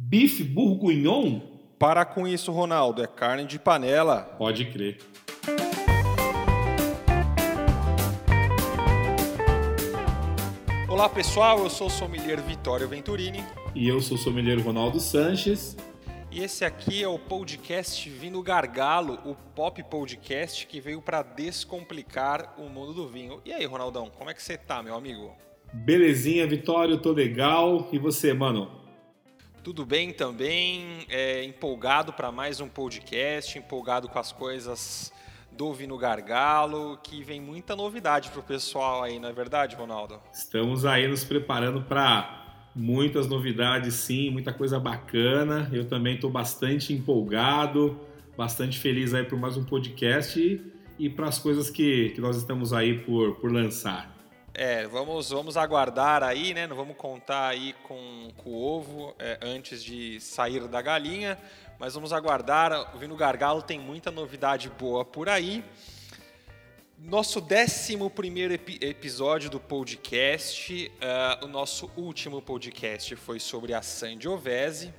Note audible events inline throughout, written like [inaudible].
Bife bourguignon? Para com isso, Ronaldo, é carne de panela. Pode crer. Olá pessoal, eu sou o sommelier Vitório Venturini E eu sou o sommelier Ronaldo Sanches. e esse aqui é o podcast Vindo Gargalo, o pop podcast que veio para descomplicar o mundo do vinho. E aí, Ronaldão, como é que você tá, meu amigo? Belezinha, Vitório, tô legal. E você, mano? Tudo bem também, é, empolgado para mais um podcast, empolgado com as coisas do Vino Gargalo, que vem muita novidade pro pessoal aí, não é verdade, Ronaldo? Estamos aí nos preparando para muitas novidades, sim, muita coisa bacana. Eu também estou bastante empolgado, bastante feliz aí por mais um podcast e, e para as coisas que, que nós estamos aí por, por lançar. É, vamos, vamos aguardar aí, né? Não vamos contar aí com, com o ovo é, antes de sair da galinha, mas vamos aguardar. O Vino Gargalo tem muita novidade boa por aí. Nosso 11 epi episódio do podcast, uh, o nosso último podcast foi sobre a Sangiovese.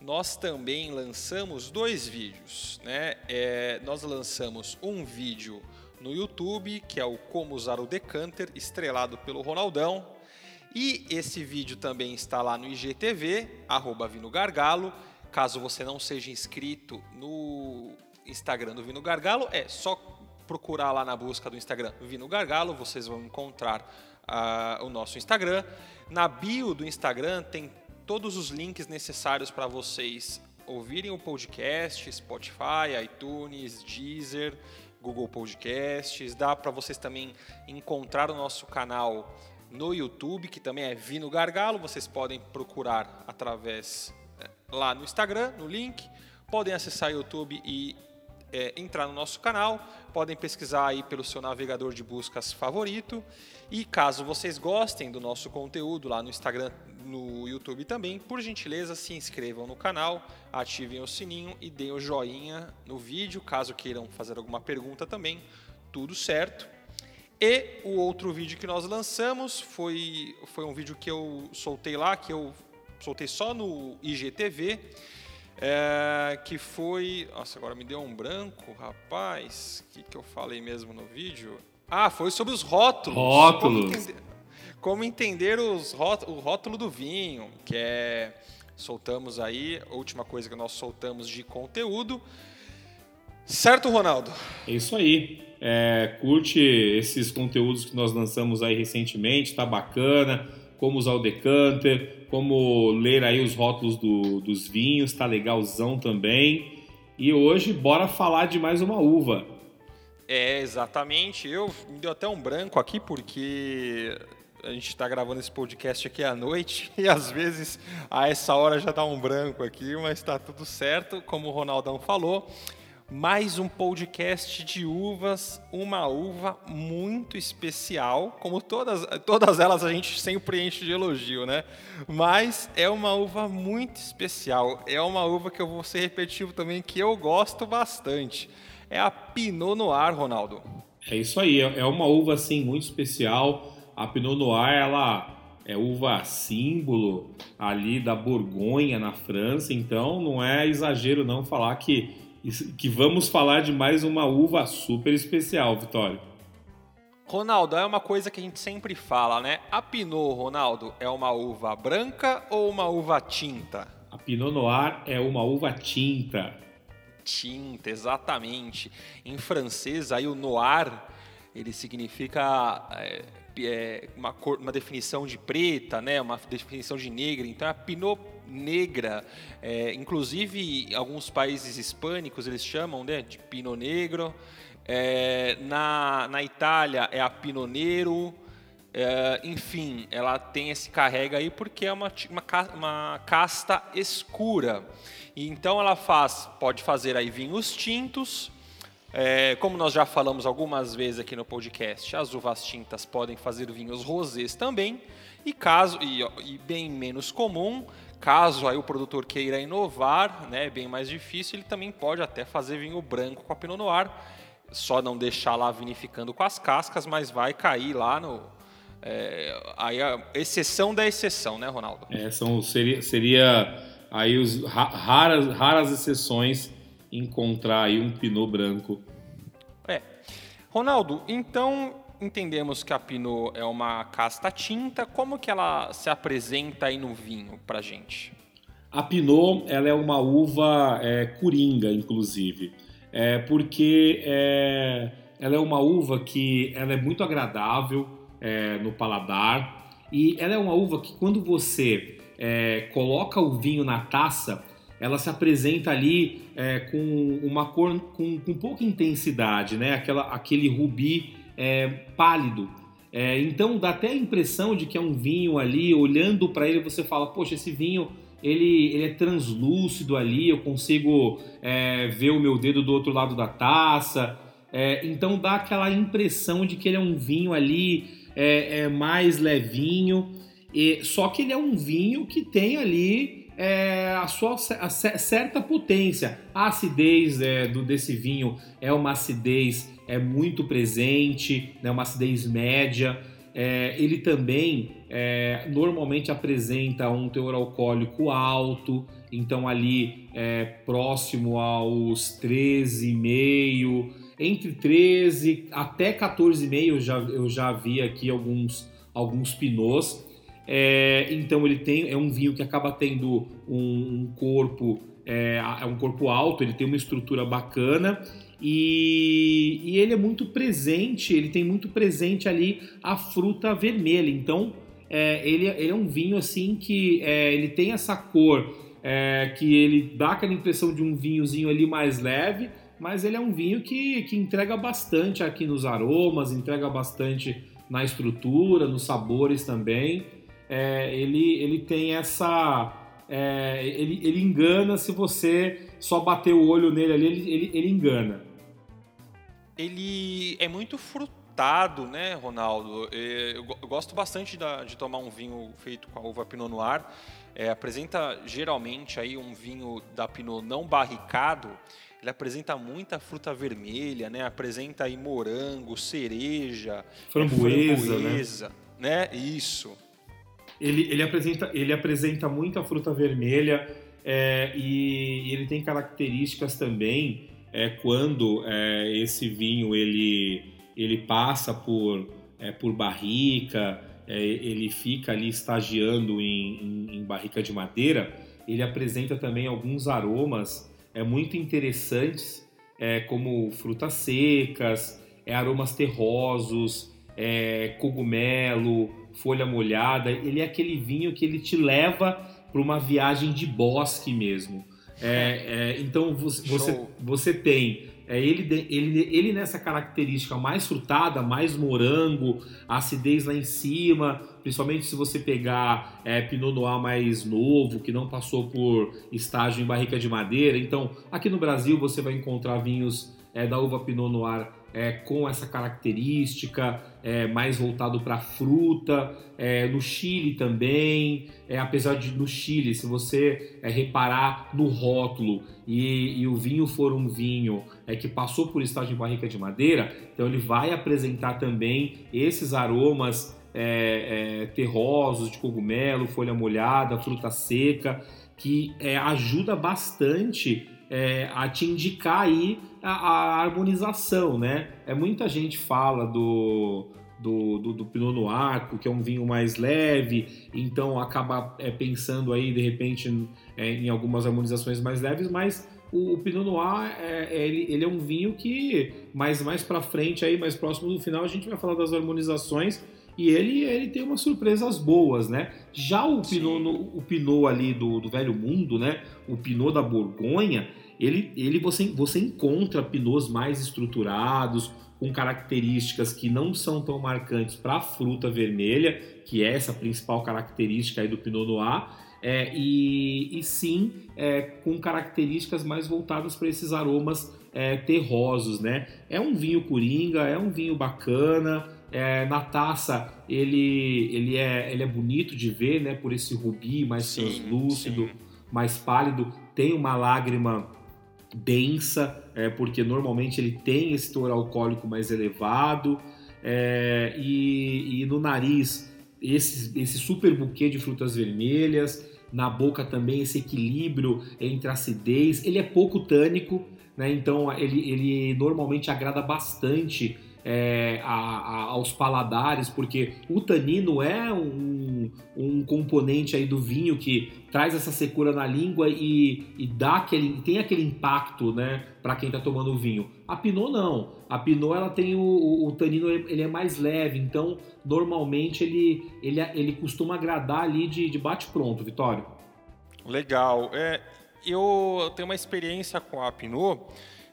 Nós também lançamos dois vídeos, né? É, nós lançamos um vídeo no YouTube, que é o Como Usar o Decanter, estrelado pelo Ronaldão. E esse vídeo também está lá no IGTV, arroba Vino Gargalo. Caso você não seja inscrito no Instagram do Vino Gargalo, é só procurar lá na busca do Instagram Vino Gargalo, vocês vão encontrar uh, o nosso Instagram. Na bio do Instagram tem todos os links necessários para vocês ouvirem o podcast, Spotify, iTunes, Deezer, Google Podcasts. Dá para vocês também encontrar o nosso canal no YouTube, que também é Vino Gargalo. Vocês podem procurar através é, lá no Instagram, no link. Podem acessar o YouTube e é, entrar no nosso canal. Podem pesquisar aí pelo seu navegador de buscas favorito. E caso vocês gostem do nosso conteúdo lá no Instagram, no YouTube também, por gentileza se inscrevam no canal, ativem o sininho e deem o joinha no vídeo, caso queiram fazer alguma pergunta também, tudo certo. E o outro vídeo que nós lançamos foi, foi um vídeo que eu soltei lá, que eu soltei só no IGTV, é, que foi. Nossa, agora me deu um branco, rapaz. O que, que eu falei mesmo no vídeo? Ah, foi sobre os rótulos. Rótulos. Como entender, como entender os rótulos, o rótulo do vinho, que é. Soltamos aí, a última coisa que nós soltamos de conteúdo. Certo, Ronaldo? É isso aí. É, curte esses conteúdos que nós lançamos aí recentemente, tá bacana. Como usar o decanter, como ler aí os rótulos do, dos vinhos, tá legalzão também. E hoje, bora falar de mais uma uva. É, exatamente. Eu me deu até um branco aqui porque a gente está gravando esse podcast aqui à noite [laughs] e às vezes a essa hora já dá um branco aqui, mas está tudo certo, como o Ronaldão falou. Mais um podcast de uvas, uma uva muito especial, como todas, todas elas a gente sempre enche de elogio, né? Mas é uma uva muito especial, é uma uva que eu vou ser repetitivo também, que eu gosto bastante. É a Pinot Noir, Ronaldo. É isso aí, é uma uva assim muito especial. A Pinot Noir, ela é uva símbolo ali da Borgonha na França, então não é exagero não falar que que vamos falar de mais uma uva super especial, Vitório. Ronaldo, é uma coisa que a gente sempre fala, né? A Pinot, Ronaldo, é uma uva branca ou uma uva tinta? A Pinot Noir é uma uva tinta. Tinta, exatamente. Em francês, aí o noir, ele significa é, é, uma, cor, uma definição de preta, né? Uma definição de negra. Então, a Pinot negra. É, inclusive, alguns países hispânicos eles chamam né, de Pinot Negro. É, na, na Itália é a Pinot Nero. É, enfim, ela tem esse carrega aí porque é uma, uma, uma casta escura. E então ela faz, pode fazer aí vinhos tintos, é, como nós já falamos algumas vezes aqui no podcast, as uvas tintas podem fazer vinhos rosés também, e caso e, e, bem menos comum, caso aí o produtor queira inovar, né, bem mais difícil, ele também pode até fazer vinho branco com a Pinot Noir, só não deixar lá vinificando com as cascas, mas vai cair lá no é, aí a exceção da exceção, né, Ronaldo? É, são, seria, seria aí os raras, raras exceções encontrar aí um Pinot branco. É. Ronaldo, então entendemos que a Pinot é uma casta tinta. Como que ela se apresenta aí no vinho pra gente? A Pinot ela é uma uva é, coringa, inclusive, é, porque é, ela é uma uva que ela é muito agradável é, no paladar e ela é uma uva que quando você é, coloca o vinho na taça, ela se apresenta ali é, com uma cor com, com, pouca intensidade, né? Aquela, aquele rubi é, pálido. É, então dá até a impressão de que é um vinho ali, olhando para ele você fala, poxa, esse vinho ele, ele é translúcido ali, eu consigo é, ver o meu dedo do outro lado da taça. É, então dá aquela impressão de que ele é um vinho ali é, é mais levinho. E, só que ele é um vinho que tem ali é, a sua a certa potência. A acidez é, do, desse vinho é uma acidez é muito presente, né, uma acidez média. É, ele também é, normalmente apresenta um teor alcoólico alto, então ali é, próximo aos 13,5, entre 13 até 14,5 eu já, eu já vi aqui alguns, alguns pinots. É, então ele tem é um vinho que acaba tendo um, um corpo é, é, um corpo alto, ele tem uma estrutura bacana e, e, ele é muito presente, ele tem muito presente ali a fruta vermelha. Então é, ele, ele, é um vinho assim que é, ele tem essa cor é, que ele dá aquela impressão de um vinhozinho ali mais leve, mas ele é um vinho que, que entrega bastante aqui nos aromas, entrega bastante na estrutura, nos sabores também é, ele, ele tem essa. É, ele, ele engana se você só bater o olho nele ali, ele, ele, ele engana. Ele é muito frutado, né, Ronaldo? É, eu gosto bastante de tomar um vinho feito com a uva Pinot Noir. É, apresenta geralmente aí um vinho da Pinot não barricado. Ele apresenta muita fruta vermelha, né? Apresenta aí morango, cereja, framboesa, framboesa né? né? Isso ele, ele, apresenta, ele apresenta muita fruta vermelha é, e, e, ele tem características também é, quando é, esse vinho ele, ele passa por, é, por barrica, é, ele fica ali estagiando em, em, em, barrica de madeira, ele apresenta também alguns aromas é, muito interessantes, é, como frutas secas, é, aromas terrosos, cogumelo, folha molhada. Ele é aquele vinho que ele te leva para uma viagem de bosque mesmo. É, é, então você, você tem é, ele, ele, ele nessa característica mais frutada, mais morango, acidez lá em cima, principalmente se você pegar é, Pinot Noir mais novo, que não passou por estágio em barrica de madeira. Então, aqui no Brasil você vai encontrar vinhos é, da uva Pinot Noir é, com essa característica, é, mais voltado para fruta. É, no Chile também, é, apesar de no Chile, se você é, reparar no rótulo e, e, o vinho for um vinho é, que passou por estágio em barrica de madeira, então ele vai apresentar também esses aromas terrosos de cogumelo, folha molhada, fruta seca, que ajuda bastante é, a te indicar aí a, a, harmonização, né? É muita gente fala do do, do, do Pinot Noir, que é um vinho mais leve, então acaba é, pensando aí de repente em, é, em algumas harmonizações mais leves, mas o, o Pinot Noir é, é ele, ele, é um vinho que mais mais para frente aí, mais próximo do final a gente vai falar das harmonizações e ele, ele tem umas surpresas boas, né? Já o Pinot, no, o Pinot ali do, do Velho Mundo, né? O Pinot da Borgonha, ele, ele você, você encontra Pinots mais estruturados, com características que não são tão marcantes para a fruta vermelha, que é essa principal característica aí do Pinot Noir, é, e, e, sim é, com características mais voltadas para esses aromas é, terrosos, né? É um vinho coringa, é um vinho bacana, é, na taça ele, ele, é, ele é bonito de ver, né? Por esse rubi mais sim, translúcido, sim. mais pálido. Tem uma lágrima densa, é, porque normalmente ele tem esse teor alcoólico mais elevado. É, e, e, no nariz, esse, esse super buquê de frutas vermelhas. na boca também, esse equilíbrio entre acidez. Ele é pouco tânico, né? Então ele, ele normalmente agrada bastante é, a, a, aos paladares, porque o tanino é um, um, componente aí do vinho que traz essa secura na língua e, e dá aquele, tem aquele impacto, né, para quem está tomando o vinho. A Pinot não. A Pinot ela tem o, o, o, tanino ele é mais leve, então normalmente ele, ele, ele costuma agradar ali de, de bate pronto, Vitório. Legal. É, eu tenho uma experiência com a Pinot,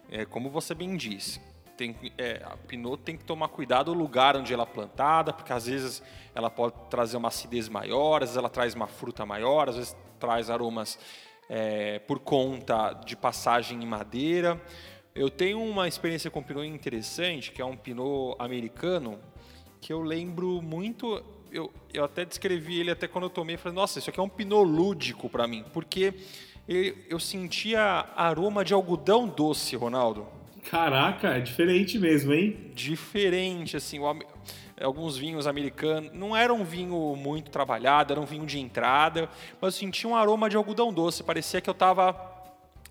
é, como você bem disse tem, é, a Pinot tem que tomar cuidado o lugar onde ela é plantada, porque às vezes ela pode trazer uma acidez maior, às vezes ela traz uma fruta maior, às vezes traz aromas é, por conta de passagem em madeira. Eu tenho uma experiência com Pinot interessante, que é um Pinot americano, que eu lembro muito. Eu, eu até descrevi ele até quando eu tomei, falei, nossa, isso aqui é um Pinot lúdico para mim, porque eu, eu sentia aroma de algodão doce, Ronaldo. Caraca, é diferente mesmo, hein? Diferente, assim, o, alguns vinhos americanos. Não era um vinho muito trabalhado, era um vinho de entrada, mas eu sentia um aroma de algodão doce. Parecia que eu estava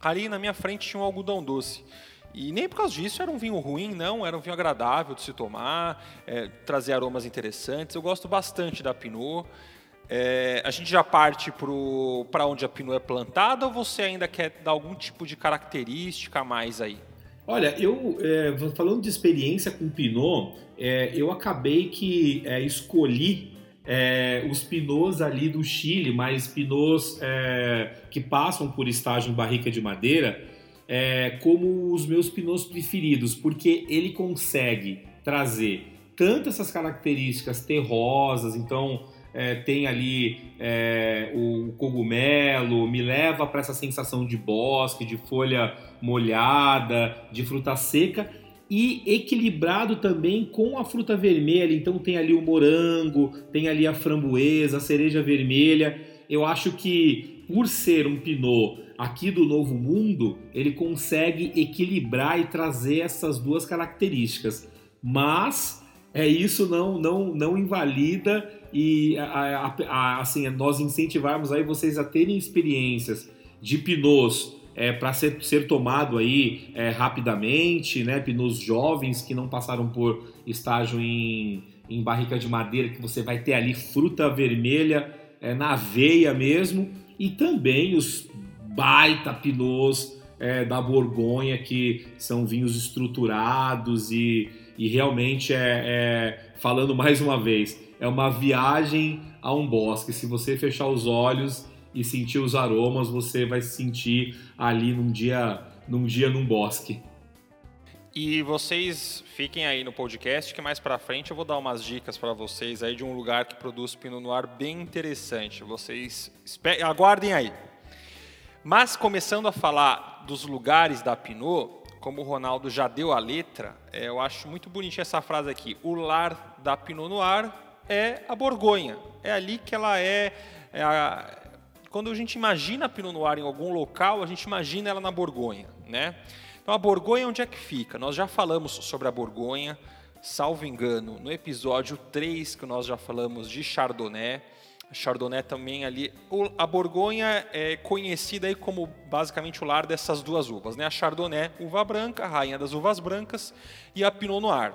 ali na minha frente tinha um algodão doce. E nem por causa disso era um vinho ruim, não, era um vinho agradável de se tomar, é, trazer aromas interessantes. Eu gosto bastante da Pinot. É, a gente já parte para onde a Pinot é plantada ou você ainda quer dar algum tipo de característica a mais aí? Olha, eu é, falando de experiência com Pinot, é, eu acabei que é, escolhi é, os Pinots ali do Chile, mas Pinots é, que passam por estágio em barrica de madeira, é, como os meus Pinots preferidos, porque ele consegue trazer tanto essas características terrosas, então é, tem ali é, o cogumelo, me leva para essa sensação de bosque, de folha molhada, de fruta seca e equilibrado também com a fruta vermelha. Então tem ali o morango, tem ali a framboesa, a cereja vermelha. Eu acho que por ser um pinot aqui do Novo Mundo, ele consegue equilibrar e trazer essas duas características. Mas é isso não não não invalida e a, a, a, assim nós incentivarmos aí vocês a terem experiências de pinots é, para ser, ser tomado aí é, rapidamente, né? Pneus jovens que não passaram por estágio em, em barrica de madeira, que você vai ter ali fruta vermelha é, na veia mesmo, e também os baita pneus é, da Borgonha, que são vinhos estruturados e, e realmente é, é, falando mais uma vez, é uma viagem a um bosque. Se você fechar os olhos e sentir os aromas, você vai se sentir ali num dia, num dia num bosque. E vocês fiquem aí no podcast que mais para frente eu vou dar umas dicas para vocês aí de um lugar que produz Pinot Noir bem interessante. Vocês aguardem aí. Mas começando a falar dos lugares da Pinot, como o Ronaldo já deu a letra, é, eu acho muito bonitinha essa frase aqui. O lar da Pinot Noir é a Borgonha. É ali que ela é, é a, quando a gente imagina a Pinot Noir em algum local, a gente imagina ela na Borgonha, né? Então a Borgonha onde é que fica? Nós já falamos sobre a Borgonha, salvo engano, no episódio 3 que nós já falamos de Chardonnay. Chardonnay também ali. A Borgonha é conhecida aí como basicamente o lar dessas duas uvas, né? A Chardonnay, uva branca, a rainha das uvas brancas, e a Pinot Noir,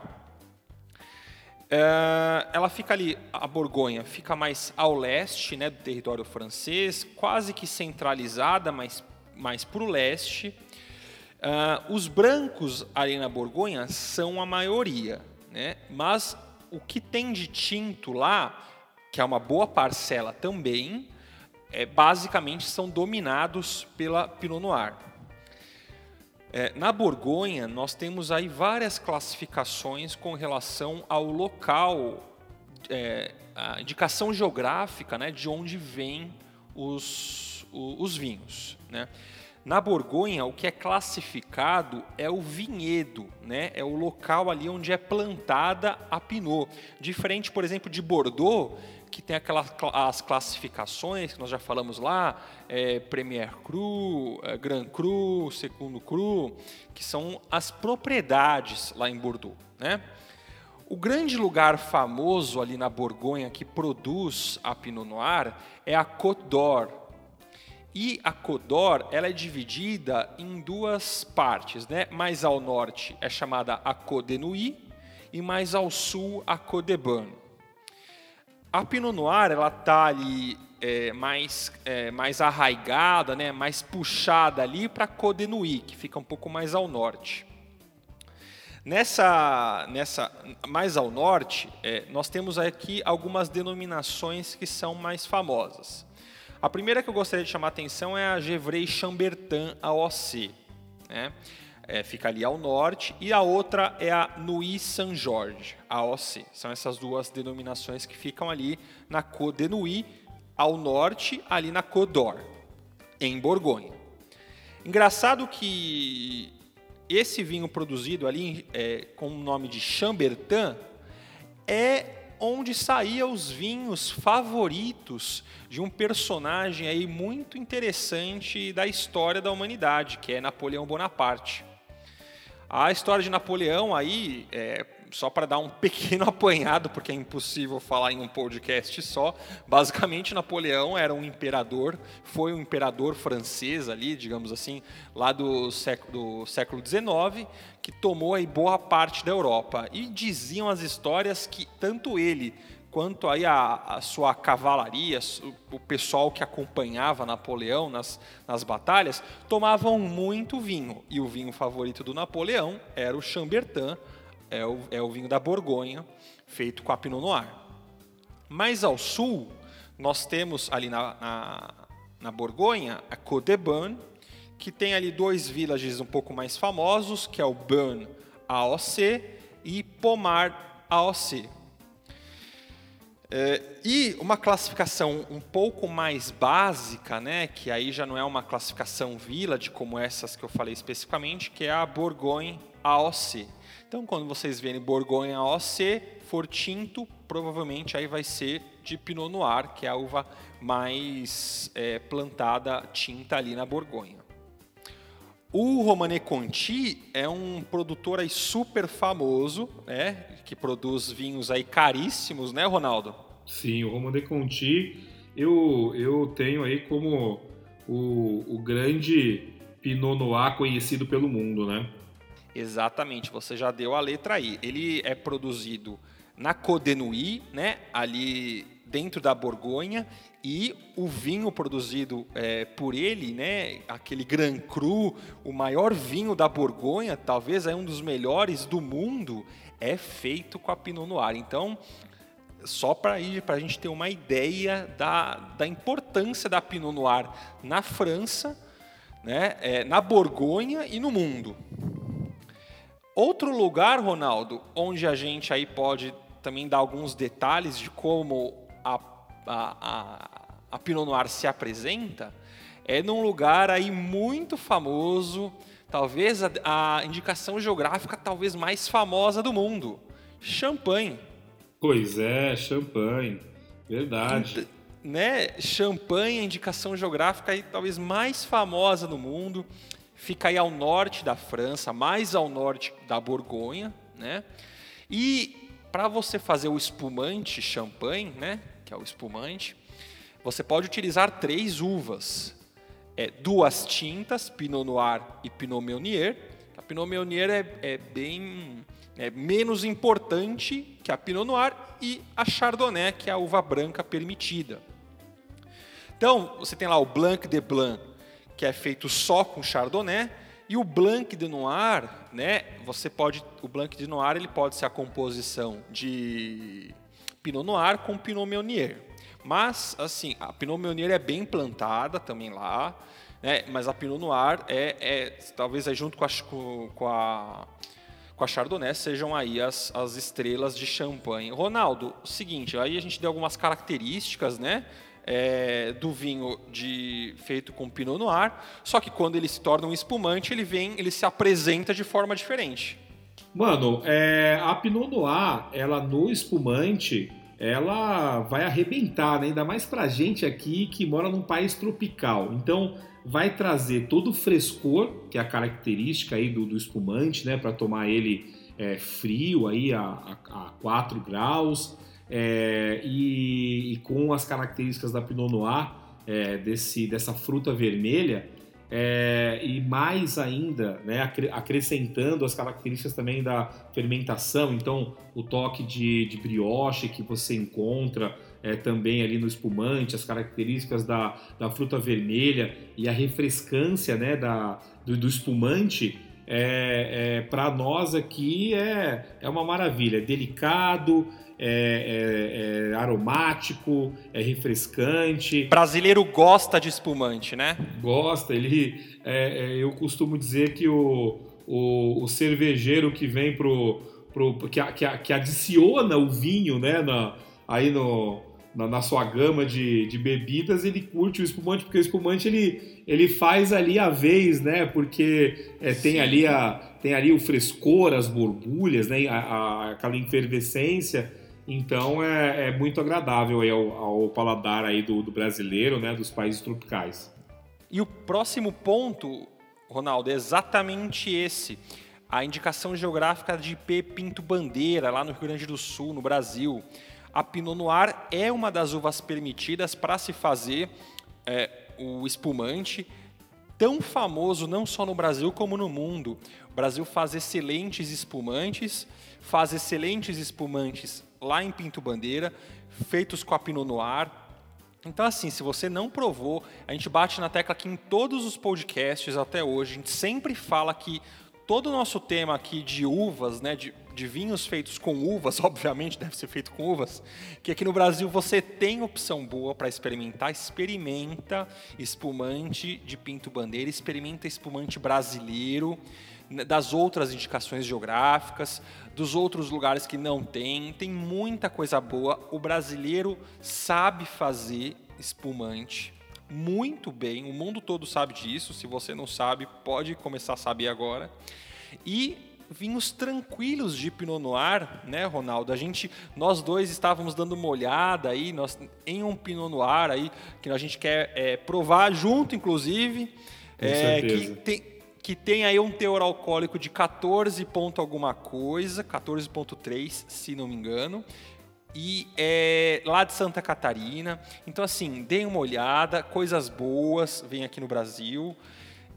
é, ela fica ali, a Borgonha fica mais ao leste né, do território francês, quase que centralizada, mas mais para o leste. Uh, os brancos ali na Borgonha são a maioria, né? mas o que tem de tinto lá, que é uma boa parcela também, é, basicamente são dominados pela Pinot Noir. É, na Borgonha, nós temos aí várias classificações com relação ao local, é, a indicação geográfica né, de onde vêm os, os, os vinhos. Né? Na Borgonha, o que é classificado é o vinhedo, né? é o local ali onde é plantada a Pinot. Diferente, por exemplo, de Bordeaux, que tem aquelas as classificações que nós já falamos lá, é, Premier Cru, é, Grand Cru, Segundo Cru, que são as propriedades lá em Bordeaux. Né? O grande lugar famoso ali na Borgonha que produz a Pinot Noir é a Côte d'Or, E a Codor, ela é dividida em duas partes, né? Mais ao norte é chamada a Codenui e mais ao sul a Codeban. A Pinot Noir, ela tá ali é, mais, é, mais arraigada, né? Mais puxada ali para Codenui, que fica um pouco mais ao norte. Nessa, nessa mais ao norte, é, nós temos aqui algumas denominações que são mais famosas. A primeira que eu gostaria de chamar a atenção é a Gevrey Chambertin AOC. Né? É, fica ali ao norte. E a outra é a Nuit Saint-Georges AOC. São essas duas denominações que ficam ali na Côte de Nuit, ao norte, ali na Côte d'Or, em Borgonha. Engraçado que esse vinho produzido ali é, com o nome de Chambertin é onde saíam os vinhos favoritos de um personagem aí muito interessante da história da humanidade, que é Napoleão Bonaparte. A história de Napoleão aí, é, só para dar um [laughs] pequeno apanhado, porque é impossível falar em um podcast só. Basicamente, Napoleão era um imperador, foi um imperador francês ali, digamos assim, lá do século, do século XIX, que tomou aí boa parte da Europa. E diziam as histórias que tanto ele quanto aí a, a, sua cavalaria, o pessoal que acompanhava Napoleão nas, nas batalhas, tomavam muito vinho. E o vinho favorito do Napoleão era o Chambertin, é o, é o vinho da Borgonha, feito com a Pinot Noir. Mais ao sul, nós temos ali na, na, na Borgonha a Côte de Burn, que tem ali dois villages um pouco mais famosos, que é o Burn AOC e Pomar AOC. É, e uma classificação um pouco mais básica, né, que aí já não é uma classificação village como essas que eu falei especificamente, que é a Bourgogne AOC. Então, quando vocês verem Borgonha OC, for tinto, provavelmente aí vai ser de Pinot Noir, que é a uva mais é, plantada tinta ali na Borgonha. O Romanée Conti é um produtor aí super famoso, né, que produz vinhos aí caríssimos, né, Ronaldo? Sim, o Romanée Conti eu, eu tenho aí como o, o grande Pinot Noir conhecido pelo mundo, né? Exatamente, você já deu a letra aí. Ele é produzido na Codenui, né, ali dentro da Borgonha, e o vinho produzido é, por ele, né, aquele Grand Cru, o maior vinho da Borgonha, talvez é um dos melhores do mundo, é feito com a Pinot Noir. Então, só para a gente ter uma ideia da, da importância da Pinot Noir na França, né, é, na Borgonha e no mundo. Outro lugar, Ronaldo, onde a gente aí pode também dar alguns detalhes de como a, a, a, a Pinot Noir se apresenta, é num lugar aí muito famoso, talvez a, a indicação geográfica talvez mais famosa do mundo, Champagne. Pois é, Champagne, verdade. Né? Champagne, a indicação geográfica aí, talvez mais famosa do mundo fica aí ao norte da França, mais ao norte da Borgonha, né? E para você fazer o espumante champanhe, né, que é o espumante, você pode utilizar três uvas, é, duas tintas, Pinot Noir e Pinot Meunier. A Pinot Meunier é, é bem é menos importante que a Pinot Noir e a Chardonnay, que é a uva branca permitida. Então, você tem lá o Blanc de Blanc, que é feito só com Chardonnay, e o Blanc de Noir, né? Você pode, o Blanc de Noir ele pode ser a composição de Pinot Noir com Pinot Meunier. Mas assim, a Meunier é bem plantada também lá, né? Mas a Pinot Noir é, é talvez aí junto com a, com a com a Chardonnay sejam aí as, as estrelas de champanhe. Ronaldo, seguinte, aí a gente deu algumas características, né? é, do vinho de, feito com Pinot Noir, só que quando ele se torna um espumante, ele vem, ele se apresenta de forma diferente. Mano, é, a Pinot Noir, ela no espumante, ela vai arrebentar, né? ainda mais pra gente aqui que mora num país tropical. Então, vai trazer todo o frescor, que é a característica aí do, do espumante, né? Para tomar ele é, frio aí a, a, a 4 graus é, e, e, com as características da Pinot Noir, é, desse, dessa fruta vermelha, é, e mais ainda, né, acrescentando as características também da fermentação, então o toque de, de brioche que você encontra é, também ali no espumante, as características da, da fruta vermelha e a refrescância né, da, do, do espumante, é, é para nós aqui é, é uma maravilha, é delicado, é, é, é, aromático, é refrescante. Brasileiro gosta de espumante, né? Gosta. Ele, é, é, eu costumo dizer que o, o, o, cervejeiro que vem pro, pro que, que, que adiciona o vinho, né, na, aí no, na, na, sua gama de, de bebidas, ele curte o espumante porque o espumante ele, ele faz ali a vez, né? Porque é, tem ali a tem ali o frescor, as borbulhas, né? A, a, aquela efervescência. Então é, é muito agradável ao, ao, paladar aí do, do brasileiro, né, dos países tropicais. E o próximo ponto, Ronaldo, é exatamente esse. A indicação geográfica de IP Pinto Bandeira, lá no Rio Grande do Sul, no Brasil. A Pinot Noir é uma das uvas permitidas para se fazer é, o espumante, tão famoso não só no Brasil como no mundo. O Brasil faz excelentes espumantes, faz excelentes espumantes lá em Pinto Bandeira, feitos com a Pinot Noir. Então, assim, se você não provou, a gente bate na tecla aqui em todos os podcasts até hoje, a gente sempre fala que todo o nosso tema aqui de uvas, né, de, de vinhos feitos com uvas, [laughs] obviamente deve ser feito com uvas, que aqui no Brasil você tem opção boa para experimentar, experimenta espumante de Pinto Bandeira, experimenta espumante brasileiro, das outras indicações geográficas, dos outros lugares que não tem. Tem muita coisa boa. O brasileiro sabe fazer espumante muito bem. O mundo todo sabe disso. Se você não sabe, pode começar a saber agora. E vinhos tranquilos de Pinot Noir, né, Ronaldo? A gente, nós dois estávamos dando uma olhada aí nós, em um Pinot Noir aí que a gente quer é, provar junto, inclusive. Com é, certeza. Que tem, que tem aí um teor alcoólico de 14 ponto alguma coisa, 14.3, se não me engano. E é lá de Santa Catarina. Então, assim, deem uma olhada, coisas boas vem aqui no Brasil.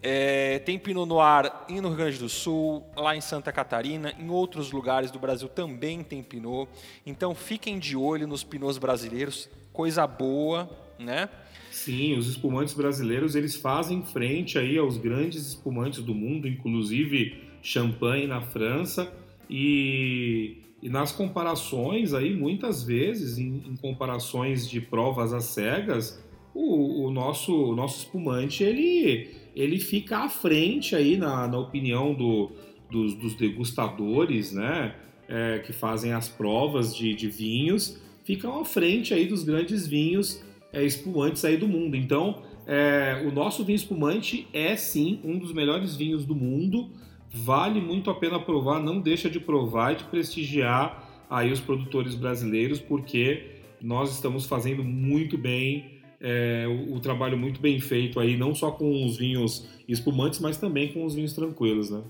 É, tem Pinot Noir no Rio Grande do Sul, lá em Santa Catarina, em outros lugares do Brasil também tem Pinot. Então fiquem de olho nos Pinots brasileiros, coisa boa, né? Sim, os espumantes brasileiros eles fazem frente aí aos grandes espumantes do mundo, inclusive champanhe na França e, e nas comparações aí muitas vezes em, em comparações de provas às cegas o, o, nosso o nosso espumante ele ele fica à frente aí na, na opinião do, dos, dos degustadores, né? É, que fazem as provas de, de vinhos, ficam à frente aí dos grandes vinhos é, espumantes aí do mundo. Então, é, o nosso vinho espumante é sim um dos melhores vinhos do mundo. Vale muito a pena provar, não deixa de provar e de prestigiar aí os produtores brasileiros, porque nós estamos fazendo muito bem é, o, o, trabalho muito bem feito aí, não só com os vinhos espumantes, mas também com os vinhos tranquilos, né?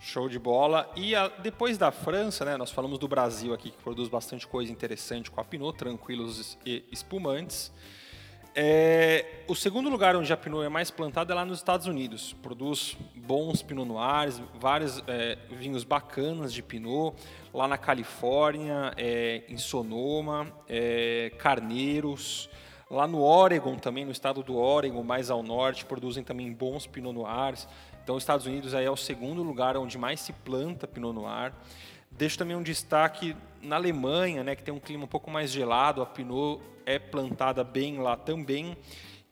Show de bola. E a, depois da França, né, nós falamos do Brasil aqui, que produz bastante coisa interessante com a Pinot, tranquilos e espumantes. É, o segundo lugar onde a Pinot é mais plantada é lá nos Estados Unidos. Produz bons Pinot Noirs, vários é, vinhos bacanas de Pinot. Lá na Califórnia, é, em Sonoma, é, Carneiros. Lá no Oregon também, no estado do Oregon, mais ao norte, produzem também bons Pinot Noirs. Então, os Estados Unidos aí é o segundo lugar onde mais se planta Pinot Noir. Deixo também um destaque na Alemanha, né, que tem um clima um pouco mais gelado, a Pinot é plantada bem lá também.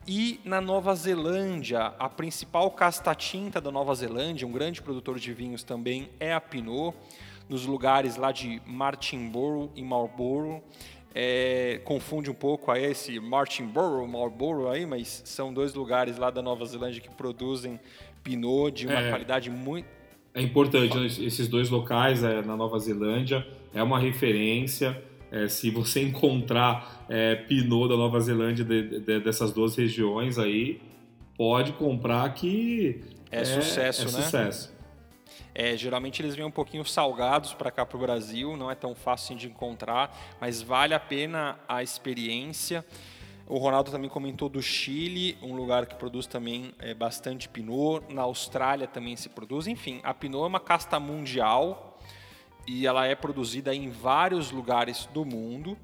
E na Nova Zelândia, a principal casta tinta da Nova Zelândia, um grande produtor de vinhos também, é a Pinot. Nos lugares lá de Martinborough e Marlborough. É, confunde um pouco a esse Martinborough, Marlborough aí, mas são dois lugares lá da Nova Zelândia que produzem Pinot de uma é, qualidade muito. É importante, né? esses dois locais é, na Nova Zelândia é uma referência. É, se você [laughs] encontrar é, Pinot da Nova Zelândia de, de, dessas duas regiões aí, pode comprar que é, sucesso, é né? Sucesso. É, geralmente eles vêm um pouquinho salgados para cá para o Brasil, não é tão fácil de encontrar, mas vale a pena a experiência. O Ronaldo também comentou do Chile, um lugar que produz também é, bastante Pinot. Na Austrália também se produz. Enfim, a Pinot é uma casta mundial e ela é produzida em vários lugares do mundo.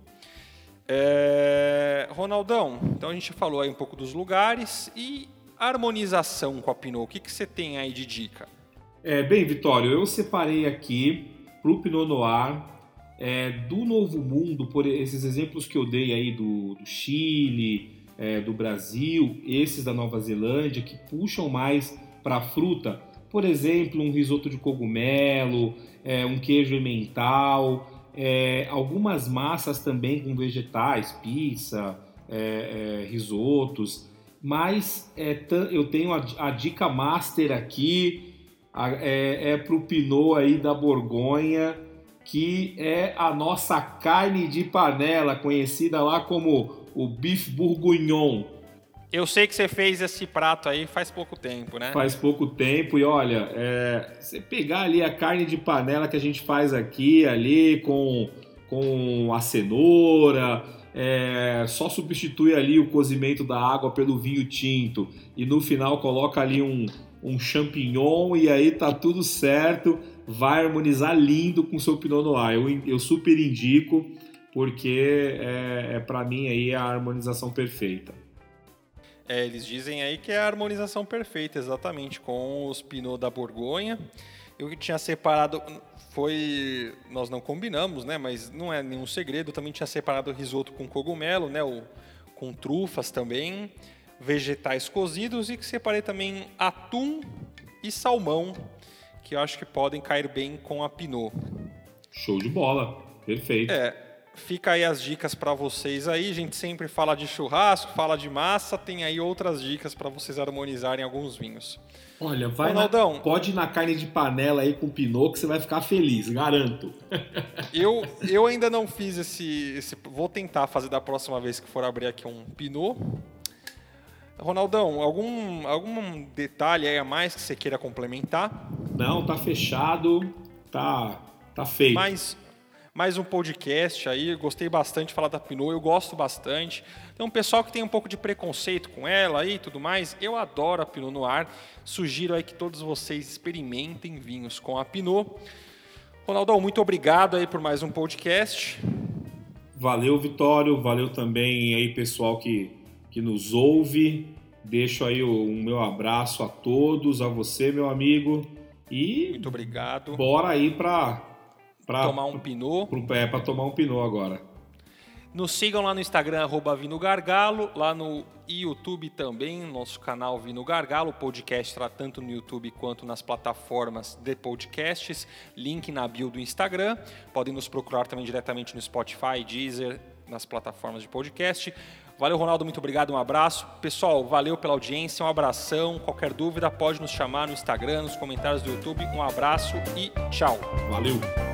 É... Ronaldão, então a gente falou aí um pouco dos lugares e harmonização com a Pinot. O que, que você tem aí de dica? É, bem, Vitório, eu separei aqui para o Pinot Noir é, do Novo Mundo, por esses exemplos que eu dei aí do, do Chile, é, do Brasil, esses da Nova Zelândia, que puxam mais para a fruta. Por exemplo, um risoto de cogumelo, é, um queijo emmental, é, algumas massas também com vegetais, pizza, é, é, risotos. Mas eu tenho a, a, dica master aqui, é, é para o Pinot aí da Borgonha, que é a nossa carne de panela, conhecida lá como o bife bourguignon. Eu sei que você fez esse prato aí faz pouco tempo, né? Faz pouco tempo e olha, é, você pegar ali a carne de panela que a gente faz aqui, ali com, com a cenoura, é, só substitui ali o cozimento da água pelo vinho tinto e no final coloca ali um, um champignon e aí tá tudo certo vai harmonizar lindo com o seu Pinot Noir. Eu, eu super indico, porque é, é para mim aí a harmonização perfeita. É, eles dizem aí que é a harmonização perfeita, exatamente, com os Pinot da Borgonha. Eu que tinha separado, foi, nós não combinamos, né, mas não é nenhum segredo, também tinha separado o risoto com cogumelo, né, o, com trufas também, vegetais cozidos e que separei também atum e salmão que eu acho que podem cair bem com a Pinot. Show de bola, perfeito. É, fica aí as dicas para vocês aí. A gente sempre fala de churrasco, fala de massa, tem aí outras dicas para vocês harmonizarem alguns vinhos. Olha, vai Ronaldão, na, pode ir na carne de panela aí com Pinot que você vai ficar feliz, garanto. [laughs] eu, eu ainda não fiz esse, esse. Vou tentar fazer da próxima vez que for abrir aqui um Pinot. Ronaldão, algum, algum detalhe aí a mais que você queira complementar? Não, tá fechado, tá, tá feito. Mais, mais um podcast aí, gostei bastante de falar da Pinot, eu gosto bastante. Um pessoal que tem um pouco de preconceito com ela aí e tudo mais, eu adoro a Pinot Noir, sugiro aí que todos vocês experimentem vinhos com a Pinot. Ronaldão, muito obrigado aí por mais um podcast. Valeu, Vitório, valeu também aí pessoal que que nos ouve. Deixo aí o, o meu abraço a todos, a você, meu amigo. E muito obrigado. Bora aí para tomar um pinô. É para tomar um pinô agora. Nos sigam lá no Instagram, arroba Vino Gargalo, lá no YouTube também, nosso canal Vino Gargalo, o podcast está tanto no YouTube quanto nas plataformas de podcasts, link na bio do Instagram, podem nos procurar também diretamente no Spotify, Deezer, nas plataformas de podcast. Valeu, Ronaldo, muito obrigado, um abraço. Pessoal, valeu pela audiência, um abração. Qualquer dúvida pode nos chamar no Instagram, nos comentários do YouTube. Um abraço e tchau. Valeu.